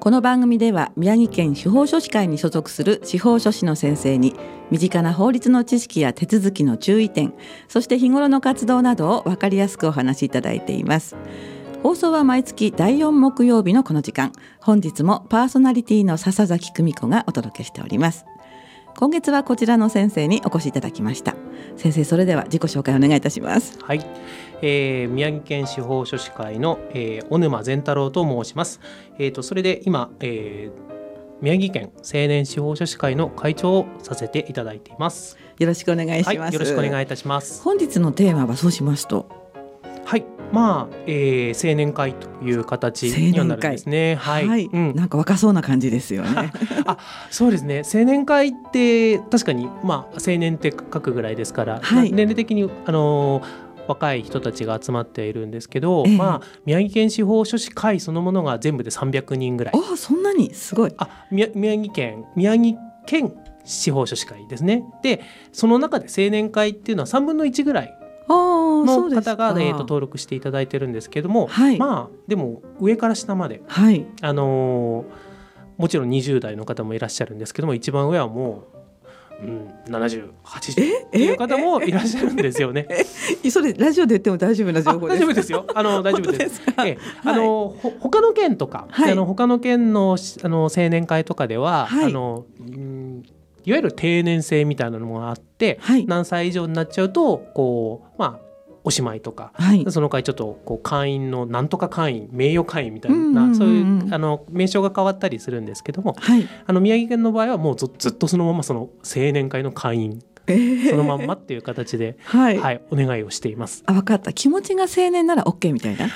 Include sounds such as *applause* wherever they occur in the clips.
この番組では宮城県司法書士会に所属する司法書士の先生に身近な法律の知識や手続きの注意点そして日頃の活動などを分かりやすくお話しいただいています。放送は毎月第4木曜日のこの時間。本日もパーソナリティの笹崎久美子がお届けしております。今月はこちらの先生にお越しいただきました。先生それでは自己紹介お願いいたします。はい、えー、宮城県司法書士会の、えー、小沼善太郎と申します。えっ、ー、とそれで今、えー、宮城県青年司法書士会の会長をさせていただいています。よろしくお願いします、はい、よろしくお願いいたします。本日のテーマはそうしますとはい。まあ、えー、青年会という形にはなるんですね。はい、はい。うん、なんか若そうな感じですよね。*laughs* あ、そうですね。青年会って確かにまあ青年って書くぐらいですから、はい、年齢的にあのー若い人たちが集まっているんですけど、えー、まあ宮城県司法書士会そのものが全部で300人ぐらい。あそんなに？すごい。あ宮宮城県宮城県司法書士会ですね。でその中で青年会っていうのは3分の1ぐらいの方が、えー、と登録していただいてるんですけども、はい、まあでも上から下まで、はい、あのー、もちろん20代の方もいらっしゃるんですけども一番上はもう。うん、70、80っていう方もいらっしゃるんですよね。*laughs* それラジオで言っても大丈夫な情報大丈夫ですよ。あの *laughs* 大丈夫です。えあの、はい、他の県とか、はい、あの他の県のあの青年会とかでは、はい、あの、うんいわゆる定年制みたいなのもあって、はい、何歳以上になっちゃうとこうまあおしまいとか、はい、その会ちょっとこう会員のなんとか会員名誉会員みたいな、そういうあの名称が変わったりするんですけども、はい、あの宮城県の場合はもうずずっとそのままその青年会の会員えー、そのまんまっていう形で、はい、はい、お願いをしています。あ、分かった。気持ちが青年なら OK みたいな？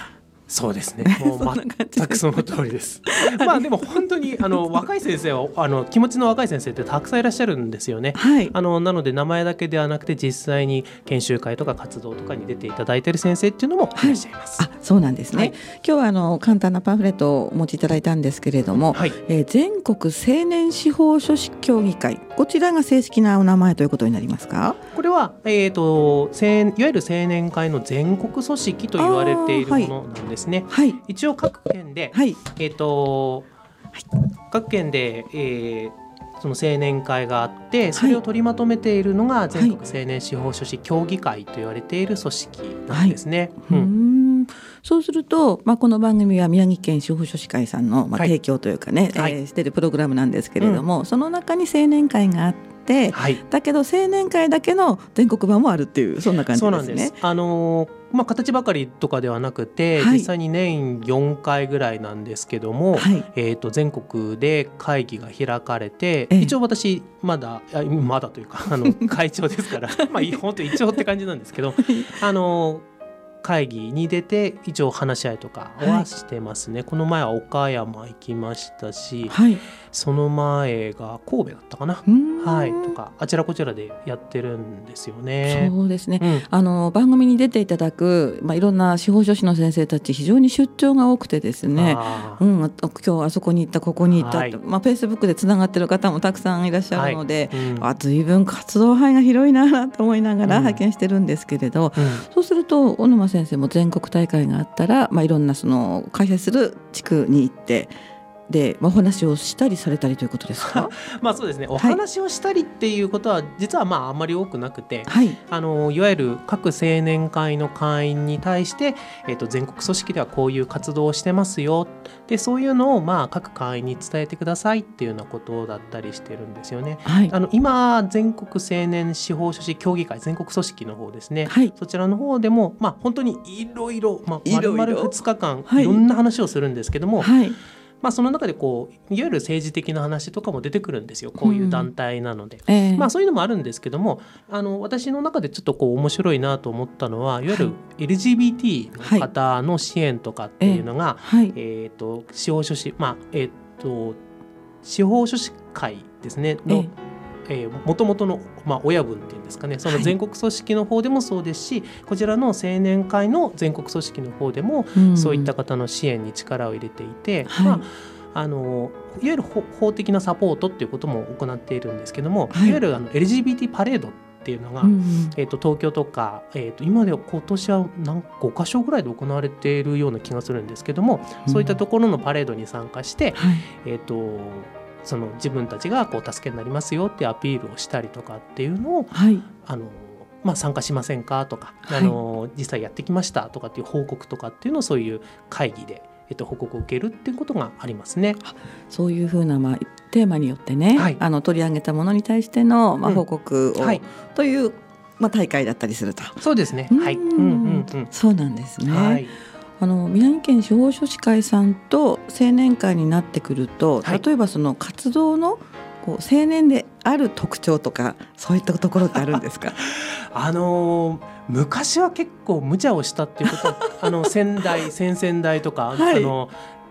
そうですね。*laughs* もう全くその通りです。まあでも本当にあの若い先生はあの気持ちの若い先生ってたくさんいらっしゃるんですよね。はい、あのなので名前だけではなくて実際に研修会とか活動とかに出ていただいている先生っていうのもいらっしゃいます。はい、あ、そうなんですね。はい、今日はあの簡単なパンフレットをお持ちいただいたんですけれども、はい、えー、全国青年司法書士協議会こちらが正式なお名前ということになりますか？これはえっ、ー、といわゆる青年会の全国組織と言われているものなんです。ですね、はい、一応各県で、はい、えっ、ー、と、はい、各県で、えー、その青年会があってそれを取りまとめているのが全国青年司法書士協議会と言われている組織なんですね。うん、そうすると、まあ、この番組は宮城県司法書士会さんの、まあ、提供というかね、はい、えー、してるプログラムなんですけれども、うん、その中に青年会があって、はい、だけど青年会だけの全国版もあるっていうそんな感じですね。あのーまあ、形ばかりとかではなくて、はい、実際に年4回ぐらいなんですけども、はい、えー、と全国で会議が開かれて、ええ、一応私まだまだというかあの *laughs* 会長ですから *laughs* まあ本当一応って感じなんですけどあの会議に出て一応話し合いとかはしてますね、はい、この前は岡山行きましたし、はい、その前が神戸だったかな、はい、とかあちらこちらでやってるんですよね。そうですね、うん、あの番組に出ていただく、まあ、いろんな司法書士の先生たち非常に出張が多くてですね、うん、今日あそこに行ったここに行った、はい、まあ、フェイスブックでつながってる方もたくさんいらっしゃるので、はい。うん、あ随分活動範囲が広いなと思いながら拝見してるんですけれど、そうすると小沼先生も全国大会があったら、まあ、いろんなその開催する地区に行ってで、まあ、お話をしたりされたりということですか？*laughs* まあそうですね。お話をしたりっていうことは実はまああんまり多くなくて、はい、あのいわゆる各青年会の会員に対して、えー、と全国組織ではこういう活動をしてますよ。でそういうのをまあ各会員に伝えてくださいっていうようなことだったりしてるんですよね。はい、あの今全国青年司法書士協議会全国組織の方ですね、はい、そちらの方でもまあ本当にいろいろまあ丸々2日間いろんな話をするんですけども、はいまあ、その中でこういわゆる政治的な話とかも出てくるんですよ。こういう団体なので、うんえ。ー、まあ、そういうのもあるんですけどもあの私の中でちょっとこう面白いなと思ったのはい。わゆる LGBT の方の支援とかっていうのが、はい、えー、と司法書士まあえっ、ー、と司法書士会ですね。の、えー、元々の、まあ、親分っていうんですかね。その全国組織の方でもそうですし、はい、こちらの青年会の全国組織の方でも、うん、そういった方の支援に力を入れていて、はい、まああのいわゆる法的なサポートっていうことも行っているんですけども、はい、いわゆるあの LGBT パレードっていうのが、うん、えーと、東京とか、えーと、今では今年は何5か所ぐらいで行われているような気がするんですけども、うん、そういったところのパレードに参加して、はい、えーと、その自分たちがこう助けになりますよってアピールをしたりとかっていうのを、はい、あのまあ、参加しませんかとか、はい、あの実際やってきましたとかっていう報告とかっていうのをそういう会議でえっと、報告を受けるっていうことがありますね。そういうふうな、まあ、テーマによってね、はい、あの取り上げたものに対しての、まあ、報告を、うんはい、という、まあ、大会だったりすると。そうですね。はい。うんうんうん。そうなんですね。はい。あの宮城県司法書士会さんと青年会になってくると、例えばその活動のこう青年である特徴とか *laughs* そういったところってあるんですか？*laughs* あのー、昔は結構無茶をしたっていうことあの *laughs* 先代先々代とか、はい、あの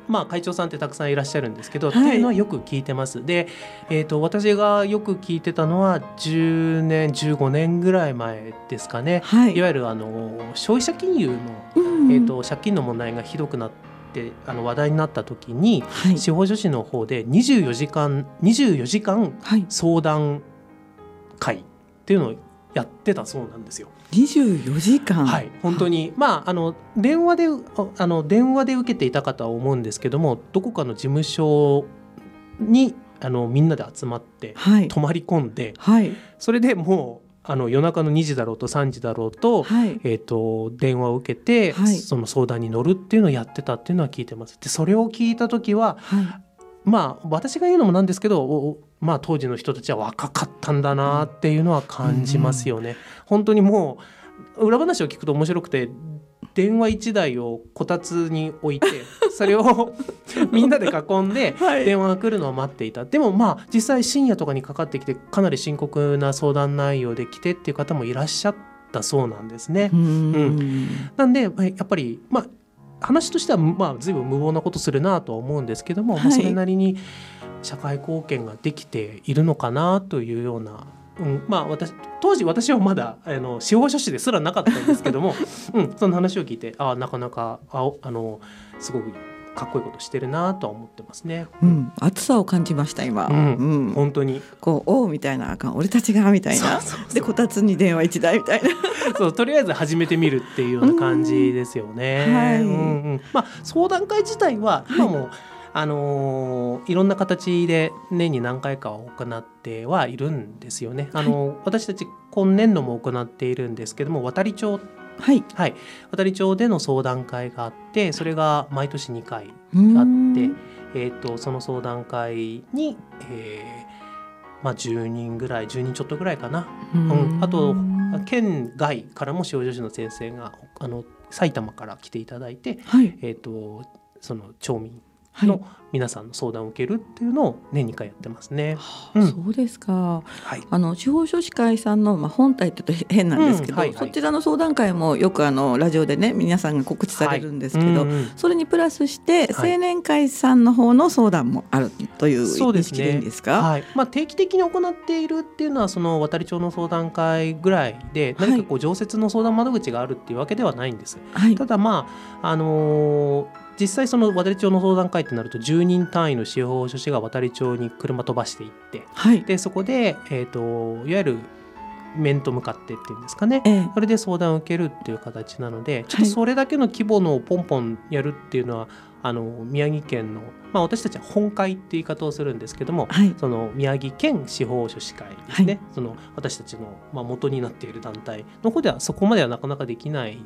まあ、会長さんってたくさんいらっしゃるんですけど、はい、っていうのはよく聞いてます。で、えーと、私がよく聞いてたのは10年15年ぐらい前ですかね、はい、いわゆるあの消費者金融の、うん、えーと、借金の問題がひどくなってあの話題になった時に、はい、司法書士の方で24時間24時間相談会っていうのをやってたそうなんですよ。24時間。はい。本当に。まああの電話であの電話で受けていたかとは思うんですけどもどこかの事務所にあのみんなで集まって泊まり込んで、はい、それでもうあの夜中の2時だろうと3時だろうと,、はい。えーと、電話を受けて、はい、その相談に乗るっていうのをやってたっていうのは聞いてます。でそれを聞いた時は、はい、まあ私が言うのもなんですけどまあ、当時の人たちは若かったんだなっていうのは感じますよね。うん、本当にもう裏話を聞くと面白くて電話1台をこたつに置いて *laughs* それを *laughs* みんなで囲んで電話が来るのを待っていた、はい、でもまあ実際深夜とかにかかってきてかなり深刻な相談内容で来てっていう方もいらっしゃったそうなんですね。うん、なんでやっぱりまあ話としてはまあ随分無謀なことするなとは思うんですけども、はい、まあ、それなりに社会貢献ができているのかなというような、うん、まあ私当時私はまだあの司法書士ですらなかったんですけども、*laughs* うん、その話を聞いてあなかなかああのすごくかっこいいことしてるなとは思ってますね。うん、熱さを感じました今。うん、うん、本当に。こうおうみたいな、俺たちがみたいな。でこたつに電話一台みたいな。*laughs* そうとりあえず始めてみるっていうような感じですよね。*laughs* はい。うんうん、まあ相談会自体は今も、はいあのー、いろんな形で年に何回か行ってはいるんですよね。あのーはい、私たち今年度も行っているんですけども渡り町はい、はい、渡り町での相談会があってそれが毎年2回あって、えーと、その相談会に、えーまあ、10人ぐらい10人ちょっとぐらいかな、うん、あと県外からも少女師の先生があの埼玉から来ていただいて、はい、えーとその町民の皆さんの相談を受けるっていうのを年2回やってますね。はあうん、そうですか。はい、あの司法書士会さんのまあ本体って言うと変なんですけど、うんはいはい、そちらの相談会もよくあのラジオでね皆さんが告知されるんですけど、はいうんうん、それにプラスして青年会さんの方の相談もあるという意識でいいんですか？はい。まあ定期的に行っているっていうのはその渡り町の相談会ぐらいで何かこう常設の相談窓口があるっていうわけではないんです。はい、ただまああのー実際その渡り町の相談会ってなると10人単位の司法書士が渡り町に車飛ばしていって、はい、でそこで、えーと、いわゆる面と向かってっていうんですかね、ええ、それで相談を受けるっていう形なのでちょっとそれだけの規模のポンポンやるっていうのは、はい、あの宮城県の、まあ、私たちは本会って言い方をするんですけども、はい、その宮城県司法書士会ですね、その私たちの、まあ、元になっている団体の方ではそこまではなかなかできない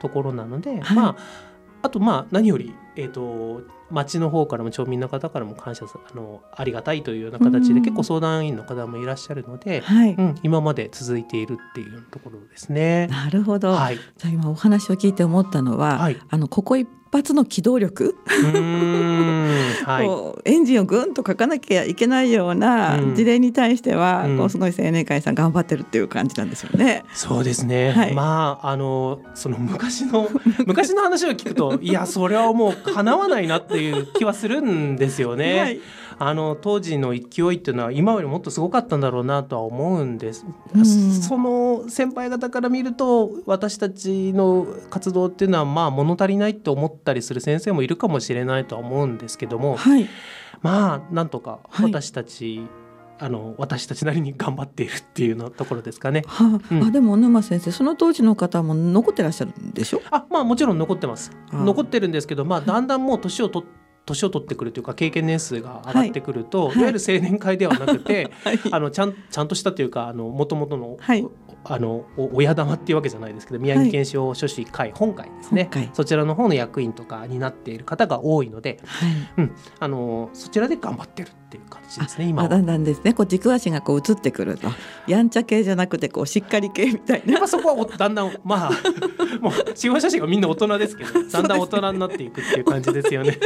ところなので、まああとまあ何より、えーと、町の方からも町民の方からも感謝あのありがたいというような形で結構相談員の方もいらっしゃるので、はい。うん、今まで続いているっていうところですね。なるほど、はい、じゃあ今お話を聞いて思ったのは、はい、あのここ一発の機動力？はい、*laughs* エンジンをぐんとかかなきゃいけないような事例に対しては、うん、こうすごい青年会さん頑張ってるっていう感じなんですよね。そうですね、はい、まああのその昔の昔の話を聞くといやそれはもう叶わないなっていう気はするんですよね。*laughs* はい。あの当時の勢いっていうのは今よりもっとすごかったんだろうなとは思うんです。うん、その先輩方から見ると私たちの活動っていうのはまあ物足りないって思ったりする先生もいるかもしれないとは思うんですけども、はい、まあなんとか私たち、はいあの私たちなりに頑張っているっていうのところですかね。はあ、うん、あでも沼先生その当時の方も残ってらっしゃるんでしょ？あまあもちろん残ってます。残ってるんですけどまあだんだんもう年を取って年を取ってくるというか経験年数が上がってくると、はい、い。わゆる青年会ではなくて、*laughs* はい、あのちゃんちゃんとしたというかもともとの、はい、あの親玉っていうわけじゃないですけど宮城県司法書士会本会ですね、そちらの方の役員とかになっている方が多いので、うん、あのそちらで頑張ってるっていう形ですね今だんだんですねこう軸足がこう移ってくるとやんちゃ系じゃなくてこうしっかり系みたいな。やっぱそこはだんだんまあ *laughs* もう司法書士がみんな大人ですけど *laughs* だんだん大人になっていくっていう感じですよね。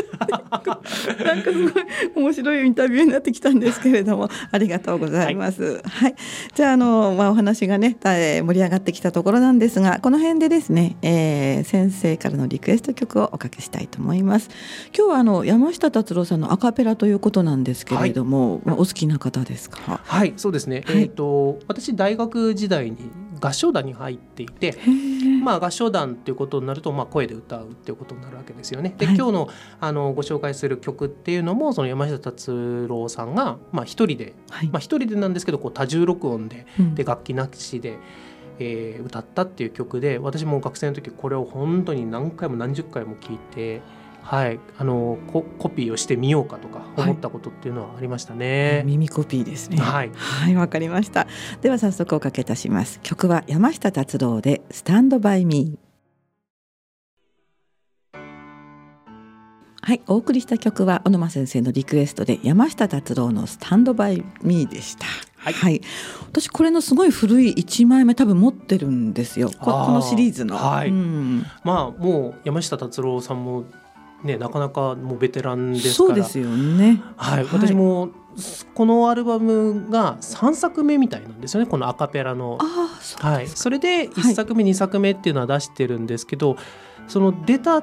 なんかすごい面白いインタビューになってきたんですけれどもありがとうございます。はい、はい、じゃああのまあお話がね盛り上がってきたところなんですがこの辺でですね、えー、先生からのリクエスト曲をおかけしたいと思います。今日はあの山下達郎さんのアカペラということなんですけれども、はい、まあ、お好きな方ですか？はいそうですね。はい、えっ、ー、と私大学時代に合唱団に入っていて、まあ合唱団っていうことになるとまあ声で歌うっていうことになるわけですよね。で、はい、今日のあのご紹介する曲っていうのもその山下達郎さんがまあ一人で、はい、まあ一人でなんですけどこう多重録音で、うん、で楽器なしで。えー、歌ったっていう曲で私も学生の時これを本当に何回も何十回も聴いてはい、あのココピーをしてみようかとか思ったことっていうのはありましたね。はい、耳コピーですね。はい、はい、わかりました。では早速おかけいたします。曲は山下達郎でスタンドバイミー。はい、お送りした曲は小沼先生のリクエストで山下達郎のスタンドバイミーでした。はい、はい、私これのすごい古い1枚目多分持ってるんですよこのシリーズの、はい、うん、まあもう山下達郎さんもね、なかなかもうベテランですそうですよね。はい、はい、私もこのアルバムが3作目みたいなんですよねこのアカペラの。はい、それで1作目、はい、2作目っていうのは出してるんですけどその出た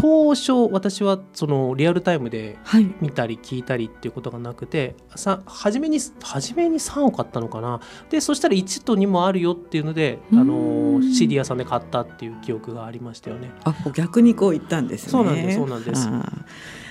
当初私はそのリアルタイムで見たり聞いたりっていうことがなくて、さ初めに初めに3を買ったのかなでそしたら1と2もあるよっていうのであの CD 屋さんで買ったっていう記憶がありましたよね。あ逆にこう言ったんですね。そうなんですそうなんです。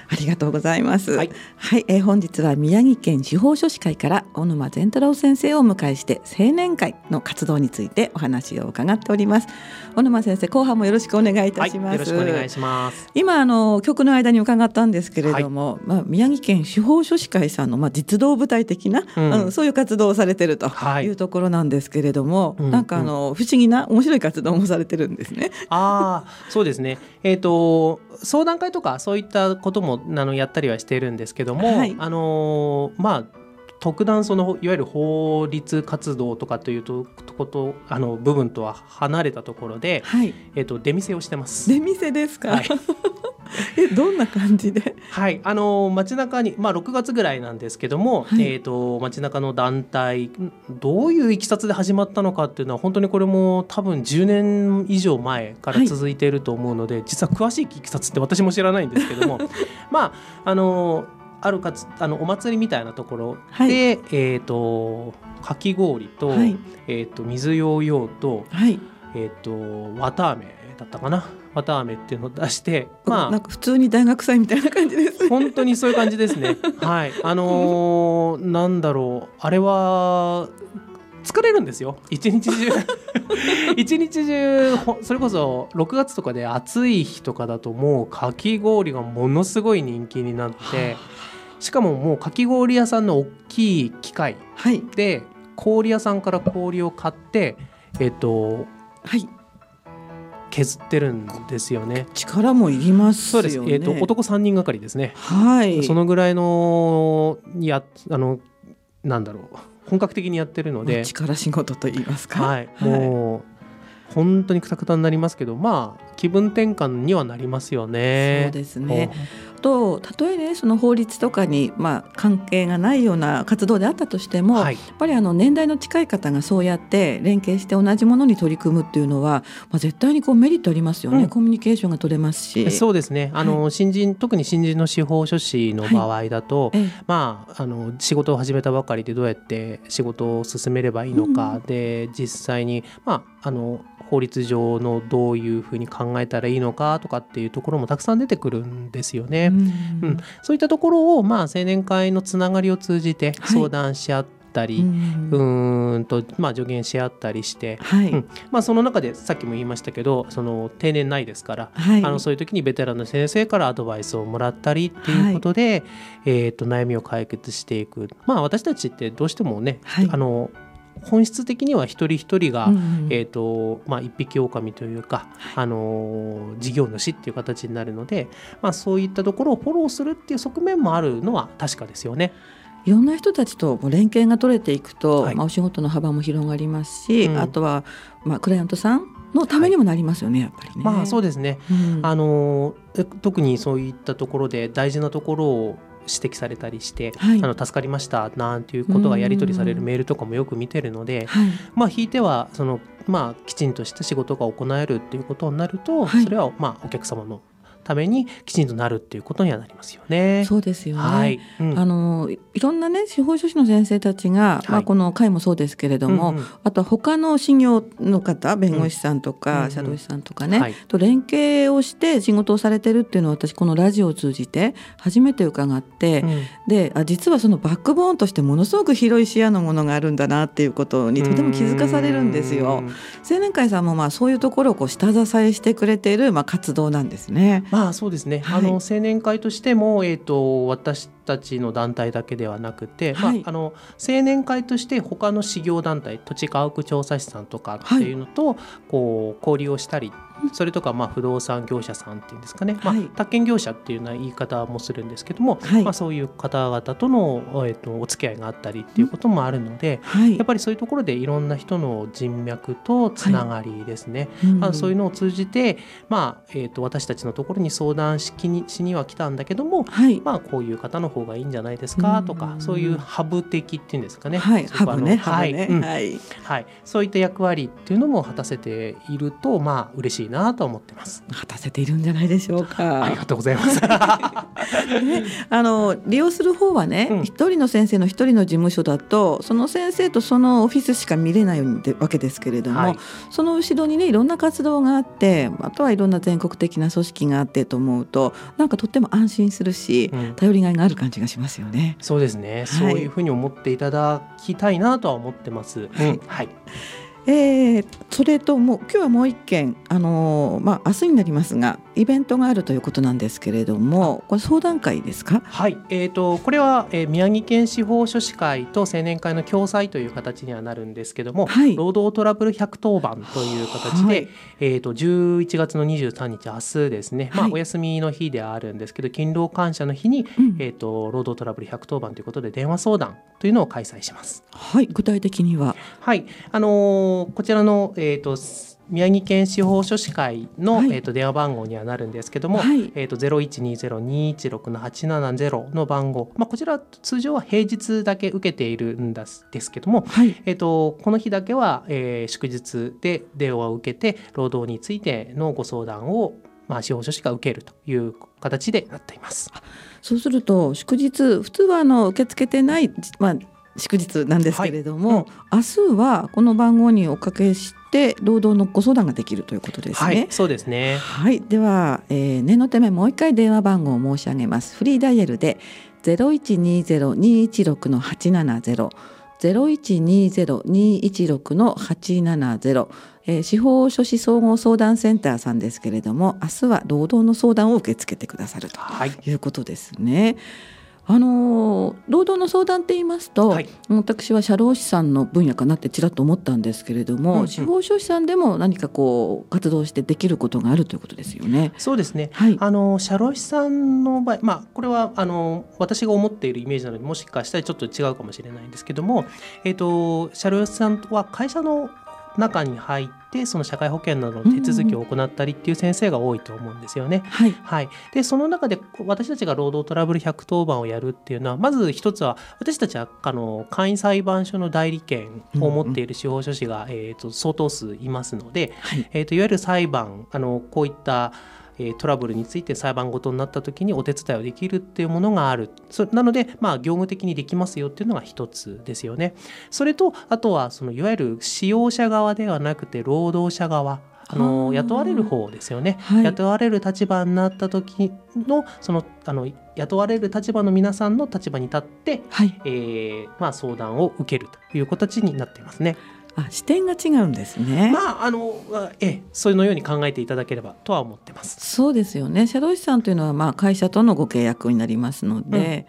ありがとうございます。はい、はい、えー、本日は宮城県司法書士会から小沼善太郎先生をお迎えして青年会の活動についてお話を伺っております。小沼先生後半もよろしくお願いいたします。はい、よろしくお願いします。今あの曲の間に伺ったんですけれども、はい、まあ宮城県司法書士会さんのまあ実動部隊的な、うん、あのそういう活動をされてるというところなんですけれども、はい、なんかあの、不思議な面白い活動もされてるんですね。ああ、そうですね。えっ、ー、と相談会とかそういったこともあのやったりはしているんですけども、はい、あのまあ特段そのいわゆる法律活動とかというとことあの部分とは離れたところで、はい、えっ、と出店をしてます。出店ですか？はい、*laughs* えどんな感じで？はい。あの街中にまあ6月ぐらいなんですけども、はい、えっ、ー、と街中の団体どういういきさつで始まったのかっていうのは本当にこれも多分10年以上前から続いていると思うので、はい、実は詳しいいきさつって私も知らないんですけども *laughs* まああのあるかつあのお祭りみたいなところで、はい、えっ、ー、とかき氷と,、えーと、水ヨーヨーと,、えっ、ー、と綿あめだったかな？綿あめっていうのを出してまあなんか普通に大学祭みたいな感じです本当にそういう感じですね。はい。あのー、なんだろう。あれは疲れるんですよ一日中 *laughs* 一日中それこそ6月とかで暑い日とかだともうかき氷がものすごい人気になってしかももうかき氷屋さんの大きい機械で、はい、氷屋さんから氷を買ってえっと、はい、削ってるんですよね。力もいりますそうです。えっ、ー、と男三人がかりですね。はい。そのぐらいのやあのなんだろう本格的にやってるので力仕事と言いますか。はい。もう、本当にくたくたになりますけど、まあ気分転換にはなりますよね。そうですね。とたとえねその法律とかに、まあ、関係がないような活動であったとしても、はい、やっぱりあの年代の近い方がそうやって連携して同じものに取り組むっていうのは、まあ、絶対にこうメリットありますよね、うん、コミュニケーションが取れますし。そうですね。あの、はい、新人特に新人の司法書士の場合だと、はい、まあ、あの仕事を始めたばかりでどうやって仕事を進めればいいのか、うん、で実際に、まあ、あの法律上のどういうふうに考えたらいいのかとかっていうところもたくさん出てくるんですよね。うん、うん、そういったところを、まあ、青年会のつながりを通じて相談し合って、たり、うんとまあ、助言し合ったりして、はい。うん。まあ、その中でさっきも言いましたけどその定年ないですから、はい、あのそういう時にベテランの先生からアドバイスをもらったりっていうことで、はい、えーと、悩みを解決していく、まあ、私たちってどうしてもね、はい、あの本質的には一人一人が、うんうん、えーとまあ、一匹狼というか、はい、あの事業主っていう形になるので、まあ、そういったところをフォローするっていう側面もあるのは確かですよね。いろんな人たちと連携が取れていくと、はい、まあ、お仕事の幅も広がりますし、うん、あとは、まあ、クライアントさんのためにもなりますよね、はい、やっぱりね。まあそうですね、うん、あの特にそういったところで大事なところを指摘されたりして、はい、あの助かりましたなんていうことがやり取りされるメールとかもよく見てるので、はい、まあ引いてはそのまあきちんとした仕事が行えるっていうことになると、はい、それはまあお客様のためにきちんとなるっていうことにはなりますよね。そうですよね。はい、うん、あのいろんなね司法書士の先生たちが、はい、まあこの会もそうですけれども、うんうん、あとは他の信用の方弁護士さんとか、うん、社労士さんとかね、はい、と連携をして仕事をされてるっていうのを私このラジオを通じて初めて伺って、うん、であ実はそのバックボーンとしてものすごく広い視野のものがあるんだなっていうことにとても気づかされるんですよ。青年会さんもまあそういうところをこう下支えしてくれているまあ活動なんですね。まあそうですね、はい、あの青年会としても、えーと、私たちの団体だけではなくて、はい、まあ、あの青年会として他の事業団体土地家屋調査士さんとかっていうのと、こう交流をしたりそれとかまあ不動産業者さんっていうんですかね、まあ、宅建業者っていうような言い方もするんですけども、はい、まあ、そういう方々との、えー、とお付き合いがあったりっていうこともあるので、はい、やっぱりそういうところでいろんな人の人脈とつながりですね、はい、そういうのを通じて、まあえー、と私たちのところに相談しにしには来たんだけども、まあ、こういう方の方がいいんじゃないですかとか、そういうハブ的っていうんですかね、はい、ハブね。はい、はい。はい、そういった役割っていうのも果たせているとまあ嬉しいなと思ってます。果たせているんじゃないでしょうか。ありがとうございます。*laughs* ね、あの利用する方はね、一、うん、人の先生の一人の事務所だとその先生とそのオフィスしか見れないわけですけれども、はい、その後ろにねいろんな活動があってあとはいろんな全国的な組織があってと思うとなんかとっても安心するし、うん、頼りがいがある感じがしますよね。そうですね、はい、そういうふうに思っていただきたいなとは思ってます。はい、はいえー、それとも今日はもう一件あのー、まあ明日になりますがイベントがあるということなんですけれどもこれ相談会ですか？はい。えーと、これは、えー、宮城県司法書士会と青年会の共催という形にはなるんですけども、はい、労働トラブル110番という形で、はい、えーと、11月の23日明日ですね、まあ、お休みの日であるんですけど勤労感謝の日に、うん、えーと、労働トラブル110番ということで電話相談というのを開催します。はい。具体的には？はい。あのーこちらの、えーと、宮城県司法書士会の、はい、えーと、電話番号にはなるんですけども、はい、えーと、0120-216-870の番号、まあ、こちら通常は平日だけ受けているんですけども、はい、えー、とこの日だけは、えー、祝日で電話を受けて労働についてのご相談を、まあ、司法書士が受けるという形でなっています。そうすると祝日普通はあの受け付けてない、まあ祝日なんですけれども、はい。うん、明日はこの番号におかけして労働のご相談ができるということですね。はい、そうですね。はい、では、えー、念のためもう一回電話番号を申し上げます。フリーダイヤルでゼロ一二ゼロ二一六の八七ゼロ。ゼロ一二ゼロ二一六の八七ゼロ。司法書士総合相談センターさんですけれども明日は労働の相談を受け付けてくださるということですね。はいあの労働の相談って言いますと、はい、私は社労士さんの分野かなってちらっと思ったんですけれども、うんうん、司法書士さんでも何かこう活動してできることがあるということですよね。そうですね。はい、あの社労士さんの場合、まあこれはあの私が思っているイメージなのでもしかしたらちょっと違うかもしれないんですけども、えっ、ー、と社労士さんは会社の中に入ってその社会保険などの手続きを行ったりっていう先生が多いと思うんですよね。はい、はい、でその中で私たちが労働トラブル110番をやるっていうのはまず一つは私たちはあの簡易裁判所の代理権を持っている司法書士が、えーと、相当数いますので、はい、えーといわゆる裁判あのこういったえトラブルについて裁判ごとになった時にお手伝いをできるっていうものがある。そなので、まあ、業務的にできますよっていうのが一つですよね。それとあとはそのいわゆる使用者側ではなくて労働者側あの雇われる方ですよね、はい、雇われる立場になった時のそのあの雇われる立場の皆さんの立場に立って、はい、えー、まあ、相談を受けるという形になっていますね。あ視点が違うんですね。まああのえそのように考えていただければとは思ってます。そうですよね。社労士さんというのはまあ会社とのご契約になりますので、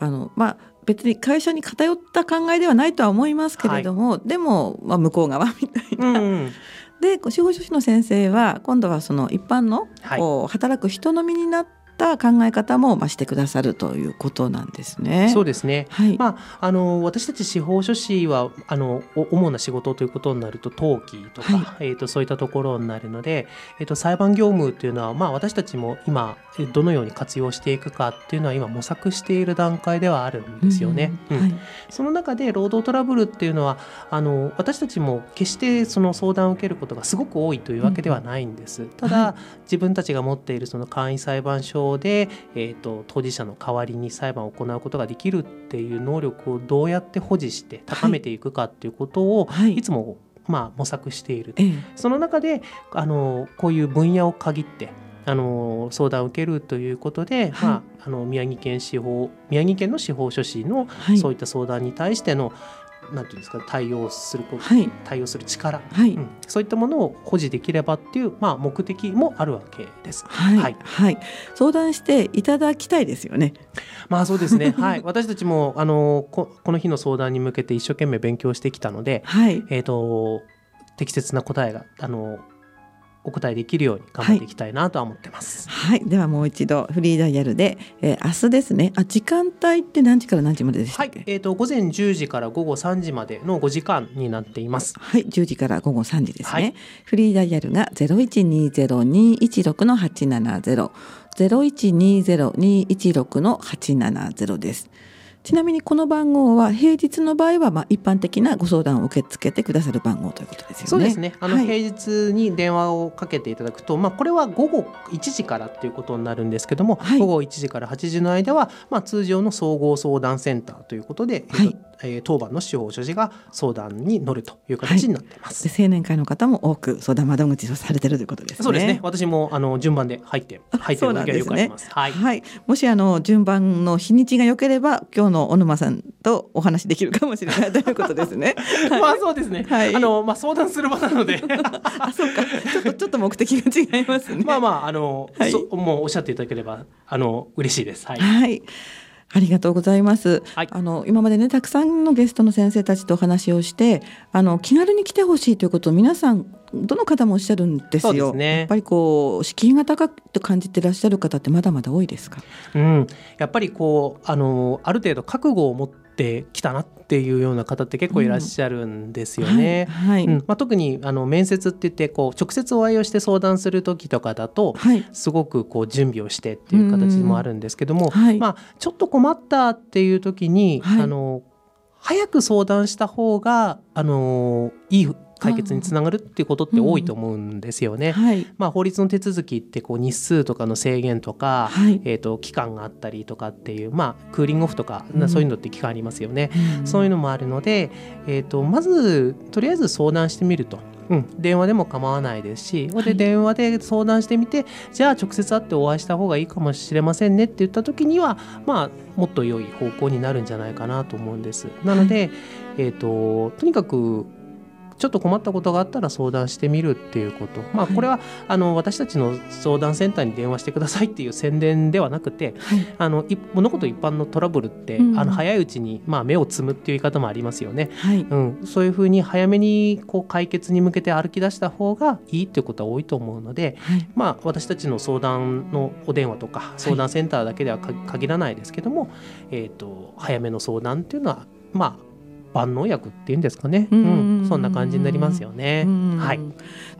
うん、あのまあ別に会社に偏った考えではないとは思いますけれども、はい、でもまあ向こう側みたいな。うんで司法書士の先生は今度はその一般の、こう働く人の身になっった考え方もましてくださるということなんですね。そうですね。はい、まああの私たち司法書士はあの主な仕事ということになると登記とか、はい、えっ、ー、とそういったところになるので、えっ、ー、と裁判業務というのはまあ私たちも今どのように活用していくかっていうのは今模索している段階ではあるんですよね。うん、はい、その中で労働トラブルっていうのはあの私たちも決してその相談を受けることがすごく多いというわけではないんです。うん、ただ、はい、自分たちが持っているその簡易裁判所で、えーと、当事者の代わりに裁判を行うことができるっていう能力をどうやって保持して高めていくかっていうことを、はい、いつもまあ模索している、ええ、その中であのこういう分野を限ってあの相談を受けるということで、はい、まあ、あの宮城県司法宮城県の司法書士のそういった相談に対しての、なんていうんですか対応すること、はい、対応する力、はい。うん、そういったものを保持できればっていう、まあ、目的もあるわけです。はい、はい、はい、相談していただきたいですよね。まあそうですね。*laughs* はい、私たちもあのここの日の相談に向けて一生懸命勉強してきたので、はい、えっ、ー、と適切な答えがあのお答えできるように頑張っていきたいなとは思ってます。はい、はい、ではもう一度フリーダイヤルで、えー、明日ですね。あ時間帯って何時から何時まででしたはい、えっ、ー、と午前10時から午後3時までの5時間になっています。はい、10時から午後3時ですね。はい、フリーダイヤルが0120-216の870、0120-216の870です。ちなみにこの番号は平日の場合はまあ一般的なご相談を受け付けてくださる番号ということですよね。そうですね。あの、平日に電話をかけていただくと、まあこれは午後1時からっていうことになるんですけども、はい、午後1時から8時の間はまあ通常の総合相談センターということで、はい、えー、当番の司法書士が相談に乗るという形になっています。はい、青年会の方も多く相談窓口をされてるということですね。そうですね。私もあの順番で入って入ってる時はよくあります。すね、はい、はい。もしあの順番の日にちが良ければ今日の小沼さんとお話できるかもしれないということですね。*laughs* まあそうですね。はい、あのまあ相談する場なので *laughs* あそうかちょっとちょっと目的が違いますね。まあまああの、はい、そもうおっしゃっていただければあの嬉しいです。はい。はいありがとうございます。はい、あの今までねたくさんのゲストの先生たちとお話をしてあの気軽に来てほしいということを皆さんどの方もおっしゃるんですよ。すね、やっぱりこう敷居が高くと感じていらっしゃる方ってまだまだ多いですか？うん、やっぱりこうあのある程度覚悟を持ってってきたなっていうような方って結構いらっしゃるんですよね。ま特にあの面接って言ってこう直接お会いをして相談する時とかだと、はい、すごくこう準備をしてっていう形もあるんですけども、はい、まあ、ちょっと困ったっていう時に、はい、あの早く相談した方があのいい解決につながるっていうことって多いと思うんですよね。うんはい、まあ、法律の手続きってこう日数とかの制限とか、はい、えー、と期間があったりとかっていう、まあ、クーリングオフとか、うん、そういうのって期間ありますよね。うん、そういうのもあるので、えー、とまずとりあえず相談してみると。うん、電話でも構わないですし、はい、で電話で相談してみてじゃあ直接会ってお会いした方がいいかもしれませんねって言った時にはまあもっと良い方向になるんじゃないかなと思うんです。なので、はい、えーととにかくちょっと困ったことがあったら相談してみるっていうこと、まあ、これは、あの私たちの相談センターに電話してくださいっていう宣伝ではなくて、はい、あの物事一般のトラブルって、うん、あの早いうちに、まあ、目をつむっていう言い方もありますよね、はい、うん、そういうふうに早めにこう解決に向けて歩き出した方がいいっていうことは多いと思うので、はい、まあ、私たちの相談のお電話とか相談センターだけでは限らないですけども、えーと、と早めの相談っていうのはまあ万能薬っていうんですかね、うん、そんな感じになりますよね。はい、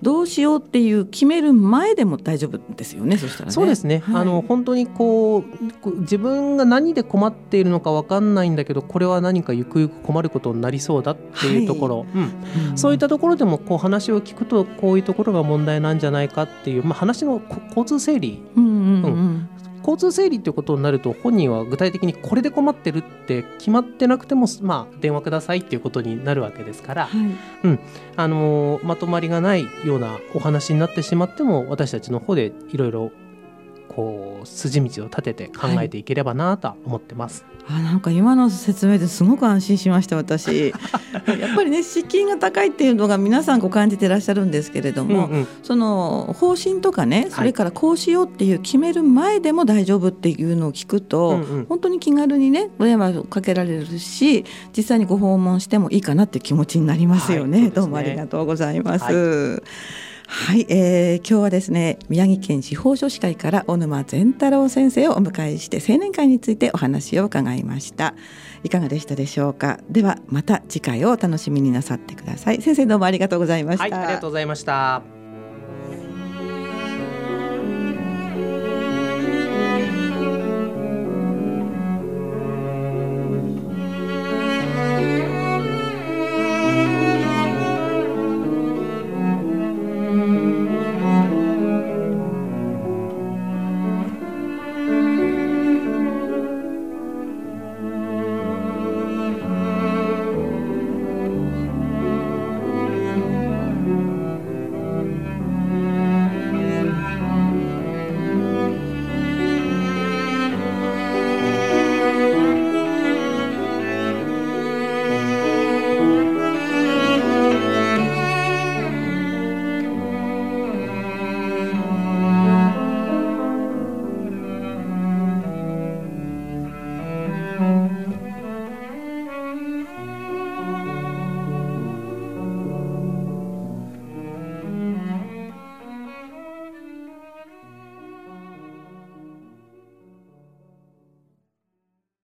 どうしようっていう決める前でも大丈夫ですよね。そしたら、ね、そうですね。はい、あの本当にこう自分が何で困っているのかわかんないんだけど、これは何かゆくゆく困ることになりそうだっていうところ、はい、うん、そういったところでもこう話を聞くとこういうところが問題なんじゃないかっていう、まあ話の交通整理、うんうん。うん、交通整理っていうことになると本人は具体的にこれで困ってるって決まってなくても、まあ、電話くださいっていうことになるわけですから、はい、うん。あのまとまりがないようなお話になってしまっても私たちの方でいろいろこう筋道を立てて考えていければなと思ってます。はい、あなんか今の説明ですごく安心しました私。*laughs* やっぱりね資金が高いっていうのが皆さんこう感じてらっしゃるんですけれども、うんうん、その方針とかねそれからこうしようっていう決める前でも大丈夫っていうのを聞くと、うんうん、本当に気軽にねお電話かけられるし実際にご訪問してもいいかなっていう気持ちになりますよね。はい、ねどうもありがとうございます。はい、えー、今日はですね宮城県司法書士会から小沼善太郎先生をお迎えして青年会についてお話を伺いました。いかがでしたでしょうか？ではまた次回をお楽しみになさってください。先生どうもありがとうございました、はい、ありがとうございました。